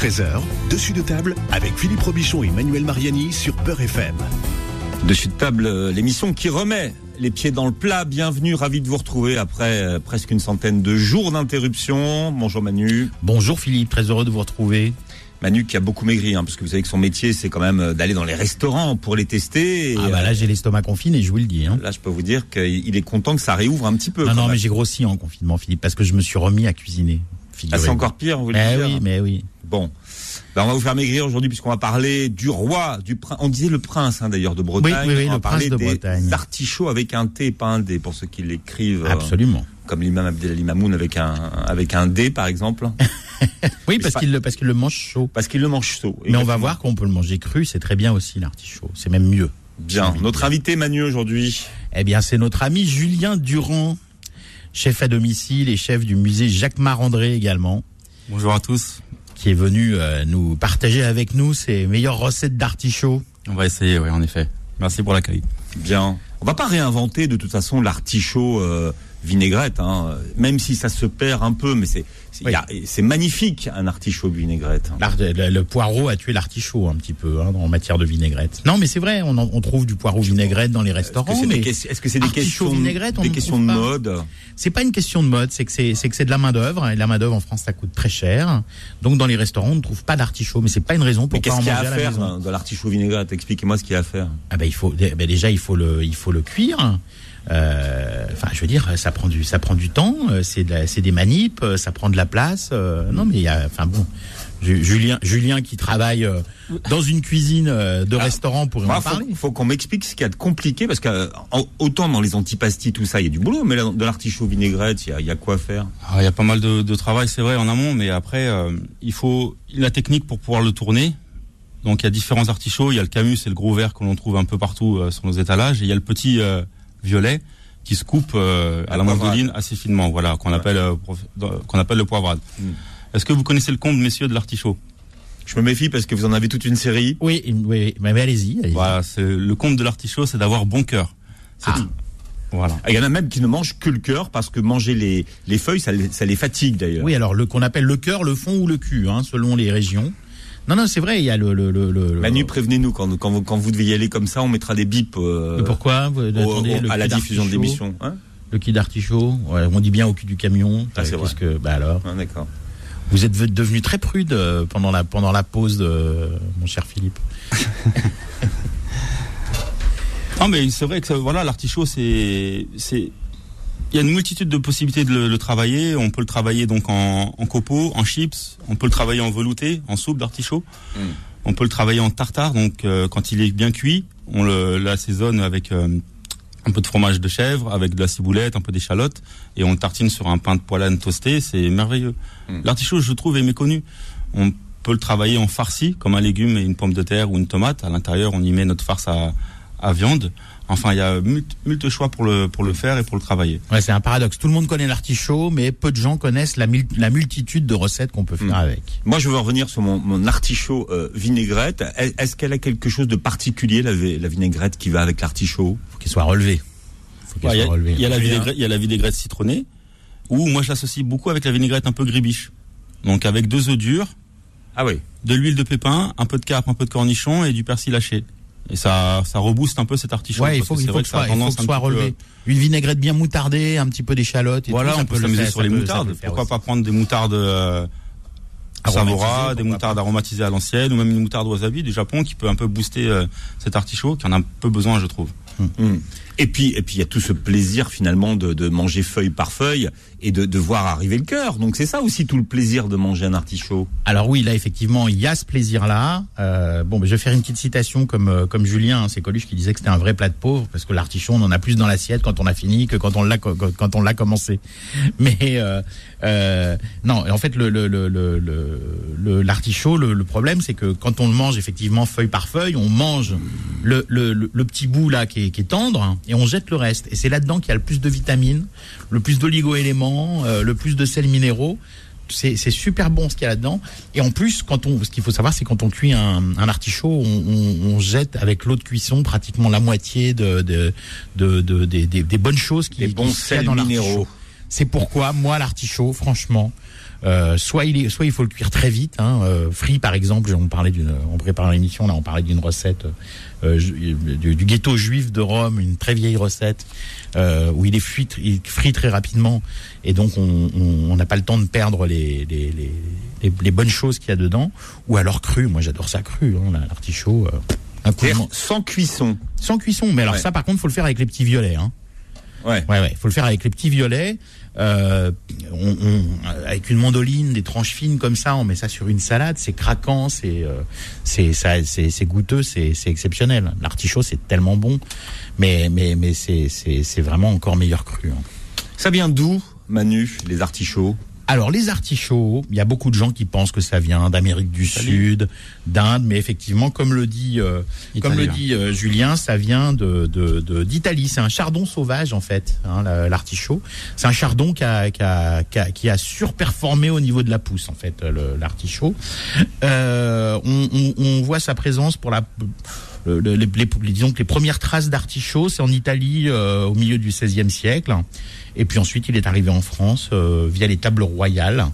13h, dessus de table avec Philippe Robichon et Manuel Mariani sur Peur FM. Dessus de table, euh, l'émission qui remet les pieds dans le plat. Bienvenue, ravi de vous retrouver après euh, presque une centaine de jours d'interruption. Bonjour Manu. Bonjour Philippe, très heureux de vous retrouver. Manu qui a beaucoup maigri, hein, parce que vous savez que son métier, c'est quand même euh, d'aller dans les restaurants pour les tester. et, Ah bah là j'ai l'estomac confiné, je vous le dis. Hein. là, je peux vous dire qu'il est content que ça réouvre un petit peu. Non, non, même. mais j'ai grossi en confinement Philippe, parce que je me suis remis à cuisiner. Ah, c'est encore pire, vous voulez Eh dire oui, mais oui. Bon. Ben, on va vous faire maigrir aujourd'hui puisqu'on va parler du roi, du prince. On disait le prince hein, d'ailleurs de Bretagne. Oui, oui, oui, on va le parler prince de des Bretagne. artichauts avec un T, pas un D, pour ceux qui l'écrivent. euh, Absolument. comme l'imam Abdelali Mamoun avec un avec un D par exemple, Oui, parce qu'il le, parce qu'il le mange chaud. parce qu'il le mange chaud. Mais on va voir qu'on peut le manger cru, c'est très bien aussi l'artichaut. C'est même mieux. Bien. Notre invité Manu aujourd'hui. Eh bien, c'est notre ami Julien Durand, chef à domicile et chef du musée Jacques Marandré également, Bonjour à tous. qui est venu euh, nous partager avec nous ses meilleures recettes d'artichaut. On va essayer, oui, en effet. Merci pour l'accueil. Bien. On va pas réinventer de toute façon l'artichaut euh, vinaigrette, hein, même si ça se perd un peu, mais c'est c'est Oui. magnifique un artichaut vinaigrette. Le, le poireau a tué l'artichaut un petit peu hein, en matière de vinaigrette. Non, mais c'est vrai, on, en- on trouve du poireau vinaigrette dans les Est-ce que restaurants. c'est mais est-ce que c'est des questions, vinaigrette, on des questions de pas. mode c'est pas une question de mode, c'est que c'est que de la main d'œuvre et la main d'œuvre en France ça coûte très cher. Donc dans les restaurants on ne trouve pas d'artichaut, mais c'est pas une raison Mais pour pas qu'est-ce en qu'il y a manger à à la faire maison. dans, l'artichaut vinaigrette? Expliquez-moi ce qu'il y a à faire. Ah ben il faut ben déjà il faut le il faut le cuire. Euh, Enfin je veux dire ça prend du ça prend du temps, euh, c'est de la- c'est des manips, euh, ça prend de la place. euh, non mais il y a enfin bon Ju- Julien Julien qui travaille dans une cuisine de Ah, restaurant pourrait Moi, en faut, parler. faut qu'on m'explique ce qu'il y a de compliqué parce que autant dans les antipastis tout ça il y a du boulot, mais là, de l'artichaut vinaigrette il y a, il y a quoi faire? Alors, il y a pas mal de, de travail, c'est vrai, en amont, mais après, euh, il faut la technique pour pouvoir le tourner. Donc, il y a différents artichauts. Il y a le camus et le gros vert que l'on trouve un peu partout euh, sur nos étalages. Et il y a le petit euh, violet qui se coupe euh, à La mandoline assez finement, voilà, qu'on appelle euh, qu'on appelle le poivrade. Mm. Est-ce que vous connaissez le comble, messieurs, de l'artichaut? Je me méfie parce que vous en avez toute une série. Oui, oui, oui, mais, mais allez-y. allez-y. Voilà, c'est le comble de l'artichaut, c'est d'avoir bon cœur. Ah. tout. Voilà. Ah, Il y en a même qui ne mangent que le cœur parce que manger les, les feuilles ça les, ça les fatigue d'ailleurs. Oui, alors le qu'on appelle le cœur, le fond ou le cul, hein, selon les régions. Non, non, c'est vrai, il y a le. le, le, le- Manu, prévenez-nous quand, quand, vous, quand vous devez y aller comme ça, on mettra des bips euh, Mais pourquoi vous au- attendez, au- le à la diffusion de d'artichaut l'émission. Hein Le cul d'artichaut, ouais, on dit bien au cul du camion. Ah, c'est Euh, vrai. qu'est-ce que, bah alors, Ah, D'accord. vous êtes ve- devenu très prude euh, pendant la pendant la pause de mon cher Philippe. Non, mais c'est vrai que ça- voilà, l'artichaut, c'est, c'est, il y a une multitude de possibilités de le, le travailler. On peut le travailler donc en, en copeaux, en chips. On peut le travailler en velouté, en soupe d'artichaut. Mm. On peut le travailler en tartare. Donc, euh, quand il est bien cuit, on l'assaisonne avec euh, un peu de fromage de chèvre, avec de la ciboulette, un peu d'échalote, et on le tartine sur un pain de poilane toasté. C'est merveilleux. Mm. L'artichaut, je trouve, est méconnu. On peut le travailler en farci, comme un légume et une pomme de terre ou une tomate. À l'intérieur, on y met notre farce à, à viande. Enfin, il y a mult, mult choix pour le, pour le faire et pour le travailler. Ouais, c'est un paradoxe. Tout le monde connaît l'artichaut, mais peu de gens connaissent la, mul- la multitude de recettes qu'on peut faire Mm. avec. Moi, je veux revenir sur mon, mon artichaut euh, vinaigrette. Est- Est-ce qu'elle a quelque chose de particulier, la, la vinaigrette, qui va avec l'artichaut? Faut qu'il soit relevé. Faut qu'il Ouais, Il y, soit a- relevé. il y a la vinaigrette, il y a la vinaigrette citronnée, ou moi je l'associe beaucoup avec la vinaigrette un peu gribiche. Donc avec deux œufs durs, Ah oui. de l'huile de pépin, un peu de capre, un peu de cornichon et du persil haché. Et ça, ça rebooste un peu cet artichaut. Ouais, il parce faut, que il faut que, ça a soit, il faut tendance que un soit petit peu- relevé. Une vinaigrette bien moutardée, un petit peu d'échalote. et Voilà, tout, on peut le s'amuser sur ça les peut- moutardes. Pourquoi aussi. pas prendre des moutardes euh, Savora, des moutardes pas. aromatisées à l'ancienne, ou même une moutarde wasabi du Japon qui peut un peu booster euh, cet artichaut, qui en a un peu besoin, je trouve. Mm. Et puis, et puis, il y a tout ce plaisir finalement de, de manger feuille par feuille et de, de voir arriver le cœur. Donc c'est ça aussi tout le plaisir de manger un artichaut. Alors oui, là effectivement, il y a ce plaisir-là. Euh, bon, je vais faire une petite citation comme euh, comme Julien, hein, c'est Coluche qui disait que c'était un vrai plat de pauvre parce que l'artichaut, on en a plus dans l'assiette quand on a fini que quand on l'a quand on l'a commencé. Mais euh, euh, non, en fait, le le le le le- le- l'artichaut, problème, c'est que quand on le mange effectivement feuille par feuille, on mange le petit bout là qui est, qui est tendre hein, et on jette le reste. Et c'est là-dedans qu'il y a le plus de vitamines, le plus d'oligo-éléments, euh, le plus de sels minéraux. C'est c'est super bon ce qu'il y a là-dedans. Et en plus, quand on, ce qu'il faut savoir, c'est quand on cuit un, un artichaut, on, on, on jette avec l'eau de cuisson pratiquement la moitié de, de, de, de- des, des- des bonnes choses qui Les bons qui- qu'il y a sels dans minéraux. l'artichaut. C'est pourquoi moi l'artichaut, franchement, Euh, soit il est, soit il faut le cuire très vite. Hein, euh, frit par exemple, on parlait d'une, on prépare l'émission là, on parlait d'une recette euh, du, du ghetto juif de Rome, une très vieille recette euh, où il est frit, il frit très rapidement et donc on n'a pas le temps de perdre les les, les, les, les bonnes choses qu'il y a dedans. Ou alors cru, moi j'adore ça cru, hein, la- l'artichaut. euh, un coup de sans cuisson. sans cuisson, mais alors Ouais. ça par contre faut le faire avec les petits violets. Hein. Ouais. Ouais, ouais, faut le faire avec les petits violets, euh, on, on- avec une mandoline, des tranches fines comme ça, on met ça sur une salade, c'est craquant, c'est euh, c'est ça, c'est c'est goûteux, c'est c'est exceptionnel. L'artichaut c'est tellement bon, mais mais mais c'est c'est c'est vraiment encore meilleur cru. hein. Ça vient d'où, Manu, les artichauts? Alors les artichauts, il y a beaucoup de gens qui pensent que ça vient d'Amérique du Sud, d'Inde, mais effectivement, comme le dit, euh, comme le dit euh, Julien, ça vient de de- de- d'Italie. C'est un chardon sauvage en fait, hein, la- l'artichaut. C'est un chardon qui a, qui a qui a qui a surperformé au niveau de la pousse en fait, l'artichaut. Euh, on, on- on voit sa présence pour la le- le- les, les- disons que les premières traces d'artichaut, c'est en Italie euh, au milieu du XVIe siècle. Et puis ensuite, il est arrivé en France euh, via les tables royales.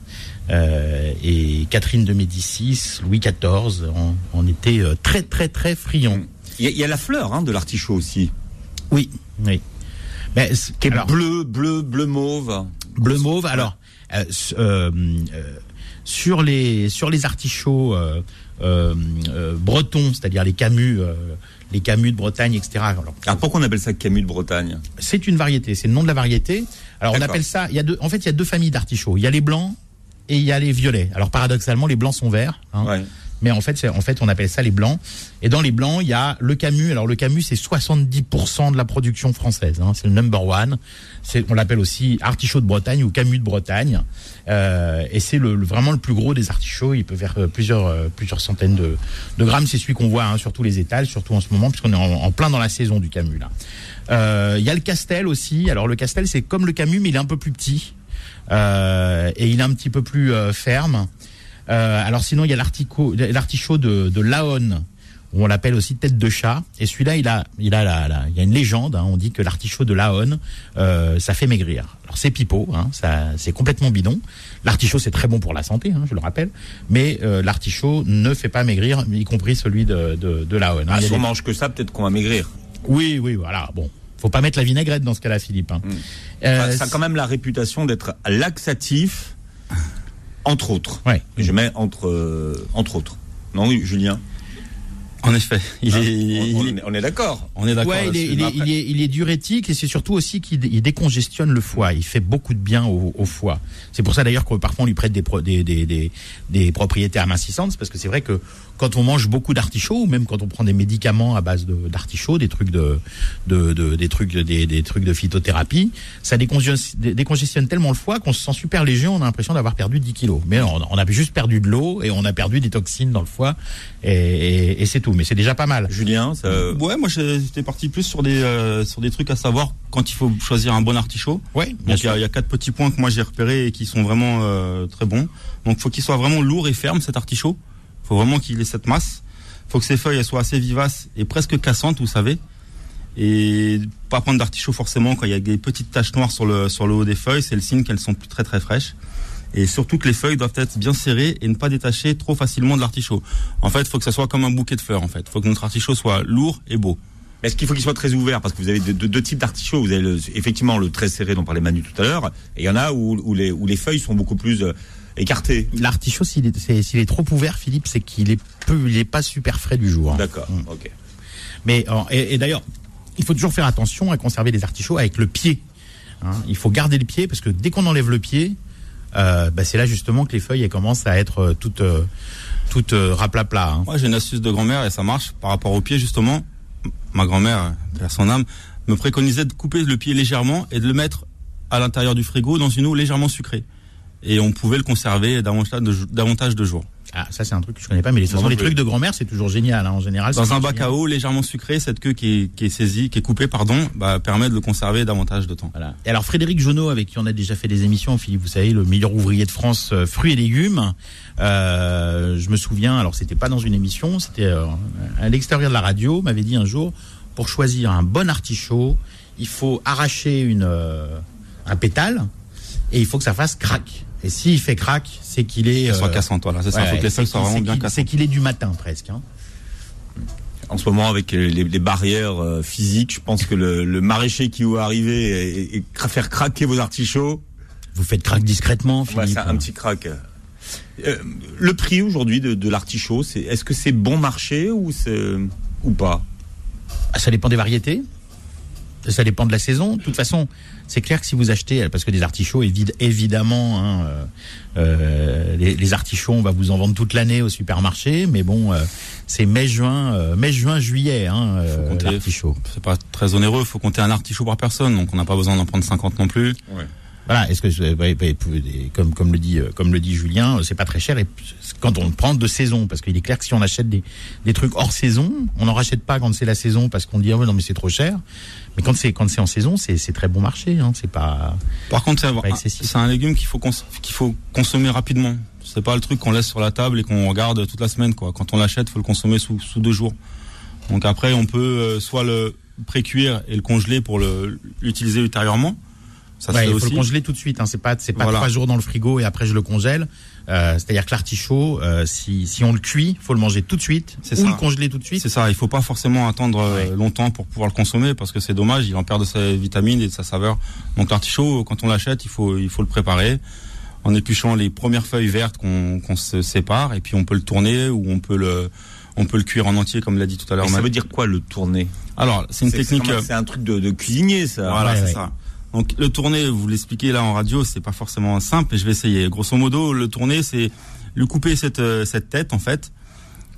Euh, et Catherine de Médicis, Louis XIV, en, en était euh, très très très friand. Il y, a- il y a la fleur hein, de l'artichaut aussi, Oui, oui. Mais, c- qui est alors, bleu, bleu, bleu mauve. bleu mauve. Alors, euh, sur les sur les artichauts bretons, c'est-à-dire les camus, les camus de Bretagne, etc. Alors, Alors pourquoi on appelle ça Camus de Bretagne c'est une variété, c'est le nom de la variété. Alors on appelle ça, il y a deux, en fait il y a deux familles d'artichauts. Il y a les blancs et il y a les violets. Alors paradoxalement, les blancs sont verts, hein, Ouais. Mais en fait, en fait on appelle ça les blancs. Et dans les blancs, il y a le camus. Alors le camus, c'est 70% de la production française. hein, c'est le number one. On l'appelle aussi artichaut de Bretagne ou camus de Bretagne. Euh, et c'est le, le- vraiment le plus gros des artichauts. Il peut faire euh, plusieurs euh, plusieurs centaines de, de grammes. C'est celui qu'on voit hein, sur tous les étals, surtout en ce moment, puisqu'on est en, plein dans la saison du camus. Euh, Il y a le castel aussi. Alors le castel, c'est comme le camus, mais il est un peu plus petit. Euh, et il est un petit peu plus euh, ferme. Euh, alors sinon, il y a l'artichaut l'artichaut de, de Laon, où on l'appelle aussi tête de chat. Et celui-là, il a, il a, la, la- il y a une légende. hein, on dit que l'artichaut de Laon, euh, ça fait maigrir. Alors c'est pipeau, hein, ça, c'est complètement bidon. L'artichaut, c'est très bon pour la santé, hein, je le rappelle. Mais euh, l'artichaut ne fait pas maigrir, y compris celui de, de, de Laon. Ah, si on des- mange que ça, peut-être qu'on va maigrir. Oui, oui, voilà. Bon, faut pas mettre la vinaigrette dans ce cas-là, Philippe. hein. Euh, Enfin, ça a quand même la réputation d'être laxatif, entre autres. Ouais. Je mets entre, euh, entre autres. Non, oui, Julien En effet, il Hein est, on, il on est- est, on est d'accord. on est d'accord. Ouais, il est, il, est, il, est, il est diurétique et c'est surtout aussi qu'il dé- il décongestionne le foie. Il fait beaucoup de bien au, au foie. C'est pour ça d'ailleurs que parfois on lui prête des, pro- des, des, des, des propriétés amincissantes. Parce que c'est vrai que quand on mange beaucoup d'artichauts ou même quand on prend des médicaments à base de- d'artichauts, des trucs de, de, de- des trucs de- des, des trucs de phytothérapie, ça décongestionne, dé- décongestionne tellement le foie qu'on se sent super léger. On a l'impression d'avoir perdu 10 kilos. Mais non, on a juste perdu de l'eau et on a perdu des toxines dans le foie et, et, et c'est tout. Mais c'est déjà pas mal. Julien, ça, Ouais, moi j'étais parti plus sur des euh, sur des trucs à savoir quand il faut choisir un bon artichaut. Ouais, bien Donc il y, sûr. a- il y a quatre petits points que moi j'ai repérés et qui sont vraiment euh, très bons. Donc faut qu'il soit vraiment lourd et ferme cet artichaut. Faut vraiment qu'il ait cette masse. Faut que ses feuilles elles soient assez vivaces et presque cassantes, vous savez. Et pas prendre d'artichaut forcément quand il y a des petites taches noires sur le sur le haut des feuilles, c'est le signe qu'elles sont plus très très fraîches. Et surtout que les feuilles doivent être bien serrées et ne pas détacher trop facilement de l'artichaut. En fait, faut que ça soit comme un bouquet de fleurs. En fait, faut que notre artichaut soit lourd et beau. Est-ce qu'il faut qu'il soit très ouvert? Parce que vous avez deux, deux- deux types d'artichauts. Vous avez le- effectivement le très serré dont parlait Manu tout à l'heure, et il y en a où, où les, où les feuilles sont beaucoup plus euh, écartées. L'artichaut, s'il est, c'est- s'il est trop ouvert, Philippe, c'est qu'il est peu, il est pas super frais du jour. hein. D'accord, Mm. ok. Mais euh, et, et d'ailleurs, il faut toujours faire attention à conserver les artichauts avec le pied. hein. Il faut garder le pied parce que dès qu'on enlève le pied, euh, bah, c'est là justement que les feuilles elles commencent à être euh, toutes, euh, toutes euh, raplapla. hein. Moi, j'ai une astuce de grand-mère et ça marche par rapport au pied justement. Ma grand-mère, vers son âme, me préconisait de couper le pied légèrement et de le mettre à l'intérieur du frigo dans une eau légèrement sucrée. Et on pouvait le conserver davantage de, davantage de jours. Ah, ça c'est un truc que je connais pas, mais les, de toute façon, non les plus. trucs de grand-mère c'est toujours génial. hein. En général, Dans un bac à eau légèrement sucré, cette queue qui est, qui est saisie, qui est coupée, pardon, bah, permet de le conserver davantage de temps. Voilà. Et alors Frédéric Jonot, avec qui on a déjà fait des émissions, Philippe, vous savez, le meilleur ouvrier de France, euh, fruits et légumes. Euh, je me souviens, alors c'était pas dans une émission, c'était euh, à l'extérieur de la radio, m'avait dit un jour, pour choisir un bon artichaut, il faut arracher une euh, un pétale et il faut que ça fasse crac. Et s'il fait crack, c'est qu'il est. Soit euh, cassante, voilà, c'est ça. ouais, faut que les feuilles soient qu'il- vraiment bien C'est qu'il est du matin presque. hein. En ce moment, avec les, les barrières euh, physiques, je pense que le, le maraîcher qui va arriver et, faire craquer vos artichauts, Vous faites crack discrètement, ouais, Philippe. c'est un petit crack. Euh, le prix aujourd'hui de, de l'artichaut, c'est est-ce que c'est bon marché ou c'est ou pas? Ah, Ça dépend des variétés. Ça dépend de la saison. De toute façon, c'est clair que si vous achetez, parce que des artichauts, évid- évidemment, hein, euh, euh, les, les artichauts, on va vous en vendre toute l'année au supermarché, mais bon, euh, c'est mai, juin, euh, mai, juin, juillet, hein, euh, l'artichaut. C'est pas très onéreux, faut compter un artichaut par personne, donc on n'a pas besoin d'en prendre 50 non plus. Voilà. Est-ce que comme comme le dit euh, comme le dit Julien, euh, c'est pas très cher et quand on le prend de saison, parce qu'il est clair que si on achète des des trucs hors saison, on n'en rachète pas quand c'est la saison parce qu'on dit ah ouais non mais c'est trop cher. Mais quand c'est quand c'est en saison, c'est c'est très bon marché. Hein, c'est pas Par contre, c'est un, légume qu'il faut, qu'il faut consommer rapidement. C'est pas le truc qu'on laisse sur la table et qu'on regarde toute la semaine. Quoi. Quand on l'achète, faut le consommer sous, sous deux jours. Donc après, on peut euh, soit le pré-cuire et le congeler pour l'utiliser ultérieurement. Ça Ouais, se fait il faut aussi. le congeler tout de suite. Hein. C'est pas, c'est pas Voilà. trois jours dans le frigo et après je le congèle. Euh, C'est-à-dire que l'artichaut, euh, si, si on le cuit, faut le manger tout de suite C'est ou ça. le congeler tout de suite. C'est ça, il faut pas forcément attendre euh, Ouais. longtemps pour pouvoir le consommer parce que c'est dommage, il en perd de ses vitamines et de sa saveur. Donc l'artichaut, quand on l'achète, il faut, il faut le préparer en épluchant les premières feuilles vertes qu'on se sépare et puis on peut le tourner ou on peut le, on peut le cuire en entier comme l'a dit tout à l'heure. Ça veut dire quoi le tourner? Alors c'est une technique. c'est C'est un truc de, de cuisinier ça. Voilà, Ouais, c'est ouais. ça. Donc le tourner, vous l'expliquez là en radio, c'est pas forcément simple, mais je vais essayer. Grosso modo, le tourner, c'est lui couper cette euh, cette tête en fait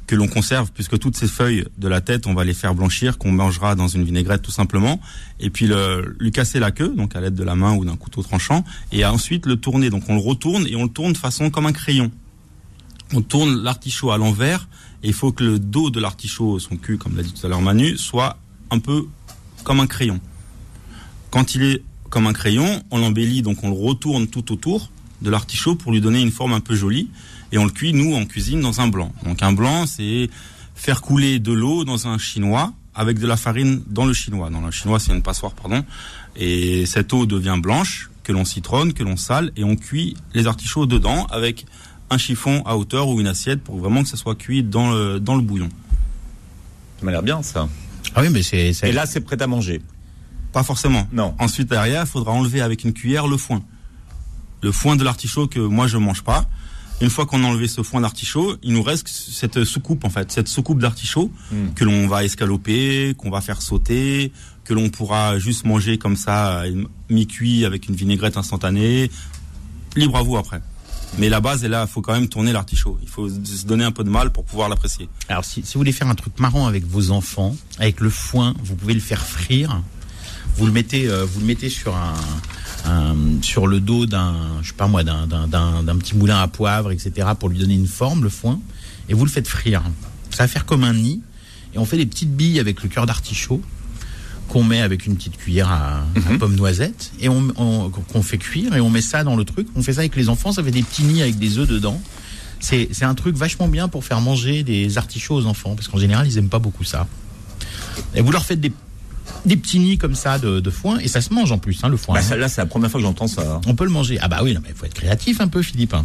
que l'on conserve, puisque toutes ces feuilles de la tête, on va les faire blanchir, qu'on mangera dans une vinaigrette tout simplement, et puis le, lui casser la queue, donc à l'aide de la main ou d'un couteau tranchant, et ensuite le tourner. Donc on le retourne et on le tourne de façon comme un crayon. On tourne l'artichaut à l'envers, et il faut que le dos de l'artichaut, son cul, comme l'a dit tout à l'heure Manu, soit un peu comme un crayon. Quand il est comme un crayon, on l'embellit, donc on le retourne tout autour de l'artichaut pour lui donner une forme un peu jolie. Et on le cuit, nous, en cuisine, dans un blanc. Donc un blanc, c'est faire couler de l'eau dans un chinois avec de la farine dans le chinois. Dans le chinois, c'est une passoire, pardon. Et cette eau devient blanche, que l'on citronne, que l'on sale, et on cuit les artichauts dedans avec un chiffon à hauteur ou une assiette pour vraiment que ça soit cuit dans le, dans le bouillon. Ça m'a l'air bien ça. Ah oui, mais c'est. c'est- Et là c'est prêt à manger. Pas forcément. Non. Ensuite, derrière, il faudra enlever avec une cuillère le foin. Le foin de l'artichaut que moi je mange pas. Une fois qu'on a enlevé ce foin d'artichaut, il nous reste cette soucoupe en fait, cette soucoupe d'artichaut Mm. que l'on va escaloper, qu'on va faire sauter, que l'on pourra juste manger comme ça, mi-cuit avec une vinaigrette instantanée. Libre à vous après. Mais la base est là, il faut quand même tourner l'artichaut. Il faut se donner un peu de mal pour pouvoir l'apprécier. Alors, si, si vous voulez faire un truc marrant avec vos enfants, avec le foin, vous pouvez le faire frire. Vous le mettez, euh, vous le mettez sur un, un- sur le dos d'un, je sais pas moi, d'un, d'un, petit moulin à poivre, etc., pour lui donner une forme, le foin, et vous le faites frire. Ça va faire comme un nid, et on fait des petites billes avec le cœur d'artichaut qu'on met avec une petite cuillère à, à pomme noisette et on, on- qu'on fait cuire et on met ça dans le truc. On fait ça avec les enfants, ça fait des petits nids avec des œufs dedans. C'est c'est un truc vachement bien pour faire manger des artichauts aux enfants, parce qu'en général, ils aiment pas beaucoup ça. Et vous leur faites des, des petits nids comme ça de, de foin, et ça se mange en plus, hein, le foin. Bah, hein. celle-là c'est la première fois que j'entends ça. On peut le manger. Ah bah oui, non, mais il faut être créatif un peu, Philippe. hein.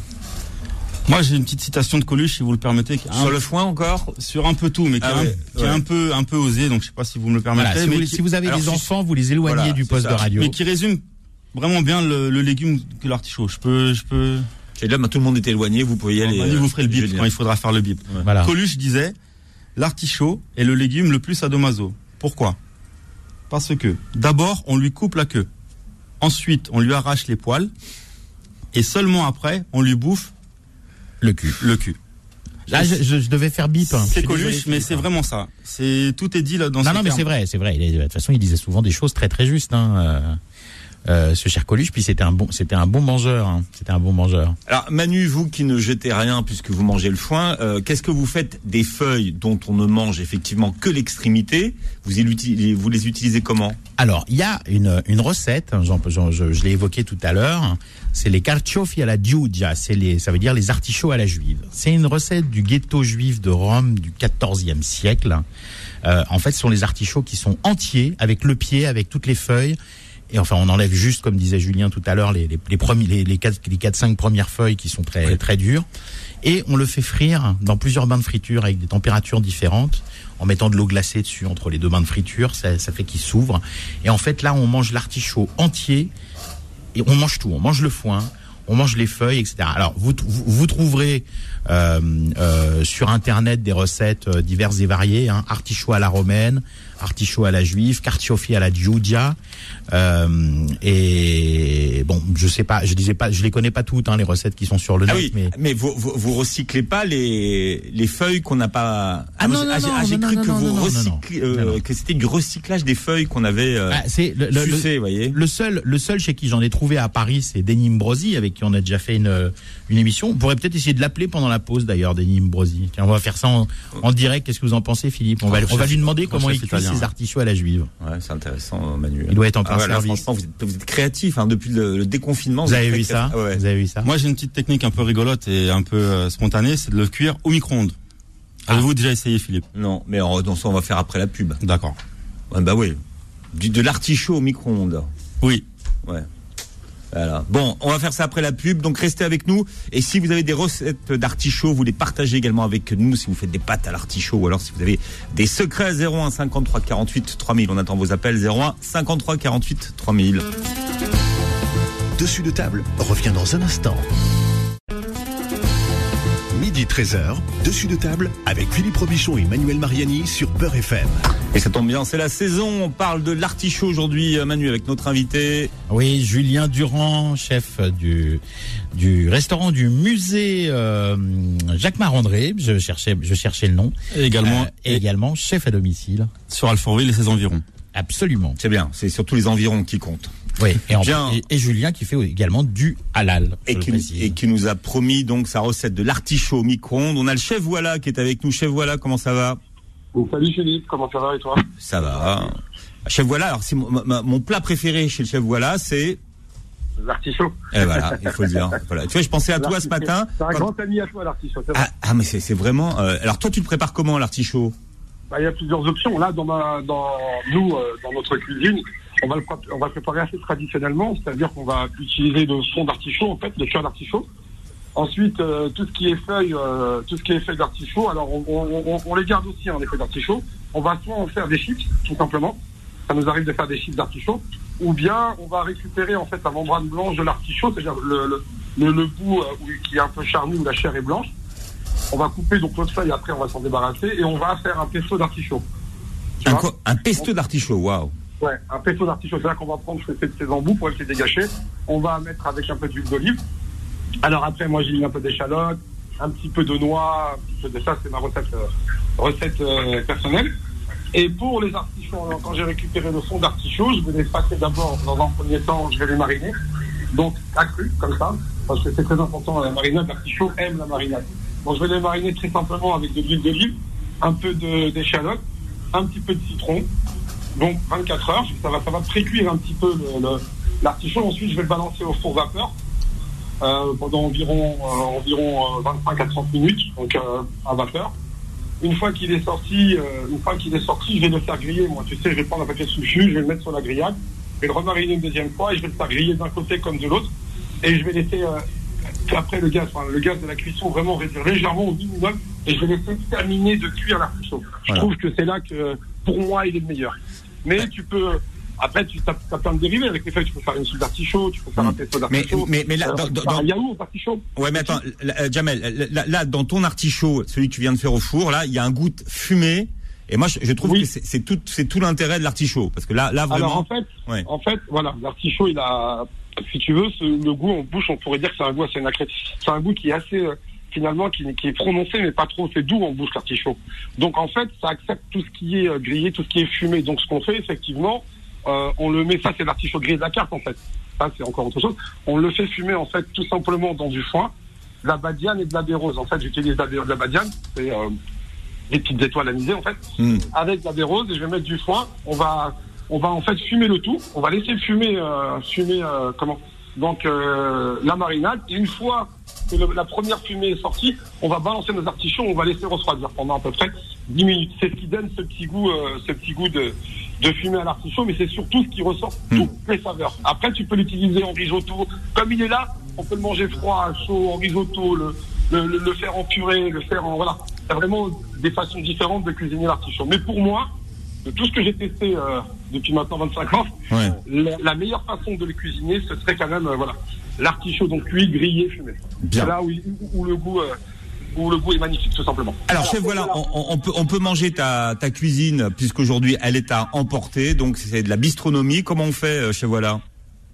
Moi, j'ai une petite citation de Coluche, si vous le permettez. Sur le foin encore sur un peu tout, mais qui, Ah est, un- ouais, qui est un peu un peu osé, donc je sais pas si vous me le permettrez. Voilà, si, mais vous, qui- si vous avez alors, des enfants, vous les éloignez Voilà, du poste de radio. mais qui résume vraiment bien le, le légume que l'artichaut. Je peux, je peux. Et là bah, tout le monde est éloigné, vous pouvez y aller. Euh, vous ferez le bip Julien. quand il faudra faire le bip. Voilà. Coluche disait l'artichaut est le légume le plus sadomaso. Pourquoi? Parce que d'abord on lui coupe la queue, ensuite on lui arrache les poils, et seulement après on lui bouffe Le cul. le cul. Là, je, je- je devais faire bip. hein. C'est Coluche, mais c'est vraiment ça. C'est tout est dit là dans Non, ces non, mais termes. c'est vrai, c'est vrai. De toute façon, il disait souvent des choses très, très justes. Hein, euh, ce cher Coluche, puis c'était un bon, c'était un bon mangeur. hein. C'était un bon mangeur. Alors Manu, vous qui ne jetez rien puisque vous mangez le foin, euh, qu'est-ce que vous faites des feuilles dont on ne mange effectivement que l'extrémité? Vous, les utilisez comment? Alors, il y a une, une recette. hein, je, je l'ai évoqué tout à l'heure. C'est les carciofi alla giudia. C'est les, ça veut dire les artichauts à la juive. C'est une recette du ghetto juif de Rome du XIVe siècle. Euh, en fait, ce sont les artichauts qui sont entiers, avec le pied, avec toutes les feuilles. Et enfin, on enlève juste, comme disait Julien tout à l'heure, les, les, les, premiers, les, les 4, les 4, 5 premières feuilles qui sont très, très dures. Et on le fait frire dans plusieurs bains de friture avec des températures différentes, en mettant de l'eau glacée dessus entre les deux bains de friture. Ça, ça fait qu'il s'ouvre. Et en fait, là, on mange l'artichaut entier. Et on mange tout. On mange le foin, on mange les feuilles, etc. Alors vous, vous, vous trouverez euh, euh, sur internet des recettes euh, diverses et variées, hein, artichaut à la romaine, artichaut à la juive, carciofi à la giudia, euh, et bon, je sais pas, je disais pas, je les connais pas toutes hein, les recettes qui sont sur le Ah net, oui, mais mais, vous, vous, vous recyclez pas les, les feuilles qu'on n'a pas. Ah non, j'ai- non, j'ai- non, j'ai non, cru non, que non, vous non, non, recyclez, non, euh, non. que c'était du recyclage des feuilles qu'on avait euh, Ah, c'est le, le- le- sucées, vous voyez. Le seul, le seul chez qui j'en ai trouvé à Paris, c'est Denis Mbrosi, avec qui on a déjà fait une, une émission. On pourrait peut-être essayer de l'appeler pendant la pause, d'ailleurs, Denis Mbrosi. Tiens, on va faire ça en, en direct. Qu'est-ce que vous en pensez, Philippe? On va, on va lui demander comment il cuit ses artichauts à la juive. Ouais, c'est intéressant, Manuel. Il doit être en Ah service. franchement, vous êtes, vous êtes créatif hein, depuis le, le déconfinement. Vous avez vu ça créatif. Ah ouais. Vous avez vu ça Moi, j'ai une petite technique un peu rigolote et un peu euh, spontanée, c'est de le cuire au micro-ondes. Avez-vous déjà essayé, Philippe? Non, mais en, dans ça, on va faire après la pub. D'accord. Ouais, bah oui. Du, de l'artichaut au micro-ondes. Oui. Ouais. Voilà. Bon, on va faire ça après la pub, donc restez avec nous. Et si vous avez des recettes d'artichaut, vous les partagez également avec nous. Si vous faites des pâtes à l'artichaut, ou alors si vous avez des secrets à 01 53 48 3000, on attend vos appels 01 53 48 3000. Dessus de table revient dans un instant. Midi 13h, dessus de table avec Philippe Robichon et Manuel Mariani sur Peur FM. Et ça tombe bien, c'est la saison. On parle de l'artichaut aujourd'hui, euh, Manu, avec notre invité. Oui, Julien Durand, chef du du restaurant du musée euh, Jacques Marandré. Je cherchais, je cherchais le nom. Et également, Euh, et également chef à domicile. sur Alfortville et ses environs. Absolument. C'est bien, c'est surtout les environs qui comptent. Oui. Et, en- Bien. et, et Julien qui fait également du halal. Et qui, et nous a promis donc sa recette de l'artichaut au micro-ondes. On a le chef Voilà qui est avec nous. Chef Voilà, comment ça va? Donc, salut Philippe, comment ça va et toi? Ça va. Chef Voilà, alors c'est mon, ma- mon plat préféré chez le chef Voilà, c'est L'artichaut. Eh voilà, il faut le dire. Voilà. Tu vois, je pensais à toi ce matin. C'est un quand- grand ami à toi l'artichaut. c'est vrai. Ah, ah, mais c'est c'est vraiment. euh, alors toi, tu le prépares comment l'artichaut? Bah, il y a plusieurs options. Là, dans, ma, dans nous, euh, dans notre cuisine, on va le, pré- on va le préparer assez traditionnellement, c'est-à-dire qu'on va utiliser le fond d'artichaut, en fait, le cœur d'artichaut. Ensuite, euh, tout ce qui est feuilles, euh, tout ce qui est feuilles d'artichaut, alors on, on- on- on les garde aussi, hein, les feuilles d'artichaut. On va soit en faire des chips, tout simplement. Ça nous arrive de faire des chips d'artichaut. Ou bien, on va récupérer, en fait, la membrane blanche de l'artichaut, c'est-à-dire le, le, le, le bout euh, qui est un peu charnu, où la chair est blanche. On va couper donc l'autre feuille, après on va s'en débarrasser, et on va faire un pesto d'artichaut. Un, un pesto d'artichaut, waouh. Ouais, un pesto d'artichaut, c'est là qu'on va prendre ces, ces embouts pour les dégager. On va mettre avec un peu d'huile d'olive. Alors après, moi j'ai mis un peu d'échalote, un petit peu de noix, un petit peu de ça, c'est ma recette, euh, recette euh, personnelle. Et pour les artichauts, quand j'ai récupéré le fond d'artichaut, je vais les passer d'abord, dans un premier temps, je vais les mariner. Donc, à cru, comme ça, parce que c'est très important, la marinade, l'artichaut aime la marinade. Donc, je vais les mariner très simplement avec de l'huile d'olive, un peu d'échalote, un petit peu de citron, donc 24 heures, ça va, ça va précuire un petit peu l'artichaut. Ensuite, je vais le balancer au four vapeur euh, pendant environ, euh, environ euh, 25 à 30 minutes, donc euh, à vapeur. Une fois qu'il est sorti, euh, une fois qu'il est sorti, je vais le faire griller. Moi, tu sais, je vais prendre un papier souchu, je vais le mettre sur la grillade, je vais le remariner une deuxième fois et je vais le faire griller d'un côté comme de l'autre. Et je vais laisser euh, après le gaz, enfin, le gaz de la cuisson vraiment réduire légèrement au minimum et je vais laisser terminer de cuire l'artichaut. Je Voilà. trouve que c'est là que, pour moi, il est le meilleur. Mais tu peux, après, tu as, plein de dérivés avec les feuilles. Tu peux faire une soupe d'artichaut, tu peux faire un pesto Mais, d'artichaut. mais, mais là, euh, dans, peux dans- faire un dans- yaourt d'artichaut. ouais, mais attends, là, euh, Jamel, là, là, dans ton artichaut, celui que tu viens de faire au four, là, il y a un goût fumé. Et moi, je, je trouve Oui. que c'est tout, c'est tout l'intérêt de l'artichaut, parce que là, là Alors en vraiment. fait, Ouais. en fait, voilà, l'artichaut, il a, si tu veux, ce- le goût en bouche, on pourrait dire que c'est un goût assez nacré. C'est un goût qui est assez, euh, finalement, qui, qui est prononcé, mais pas trop. C'est doux en bouche l'artichaut. Donc en fait, ça accepte tout ce qui est euh, grillé, tout ce qui est fumé. Donc ce qu'on fait, effectivement, euh, on le met. Ça, c'est l'artichaut grillé de la carte, en fait. Ça, c'est encore autre chose. On le fait fumer, en fait, tout simplement dans du foin, de la badiane et de la bérose. En fait, j'utilise de la, badiane, c'est euh, des petites étoiles anisées, en fait Hmm. avec de la baie rose et je vais mettre du foin. On va, on va en fait fumer le tout. On va laisser fumer, euh, fumer comment? Donc euh, la marinade. Et une fois que le- la première fumée est sortie, on va balancer nos artichauts. On va laisser refroidir pendant à peu près 10 minutes. C'est ce qui donne ce petit goût, euh, ce petit goût de, de fumée à l'artichaut, mais c'est surtout ce qui ressort Hmm. toutes les saveurs. Après, tu peux l'utiliser en risotto. Comme il est là, on peut le manger froid, chaud, en risotto, le, le, le- le faire en purée, le faire en... Voilà. Il y a vraiment des façons différentes de cuisiner l'artichaut. Mais pour moi, de tout ce que j'ai testé euh, depuis maintenant 25 ans, Ouais. la, la meilleure façon de le cuisiner, ce serait quand même euh, voilà l'artichaut donc cuit, grillé, fumé. Bien. C'est là où, où le goût euh, où le goût est magnifique tout simplement. Alors chef, voilà, on, peut on peut manger ta ta cuisine puisqu'aujourd'hui elle est à emporter, donc c'est de la bistronomie. Comment on fait, euh, chef voilà?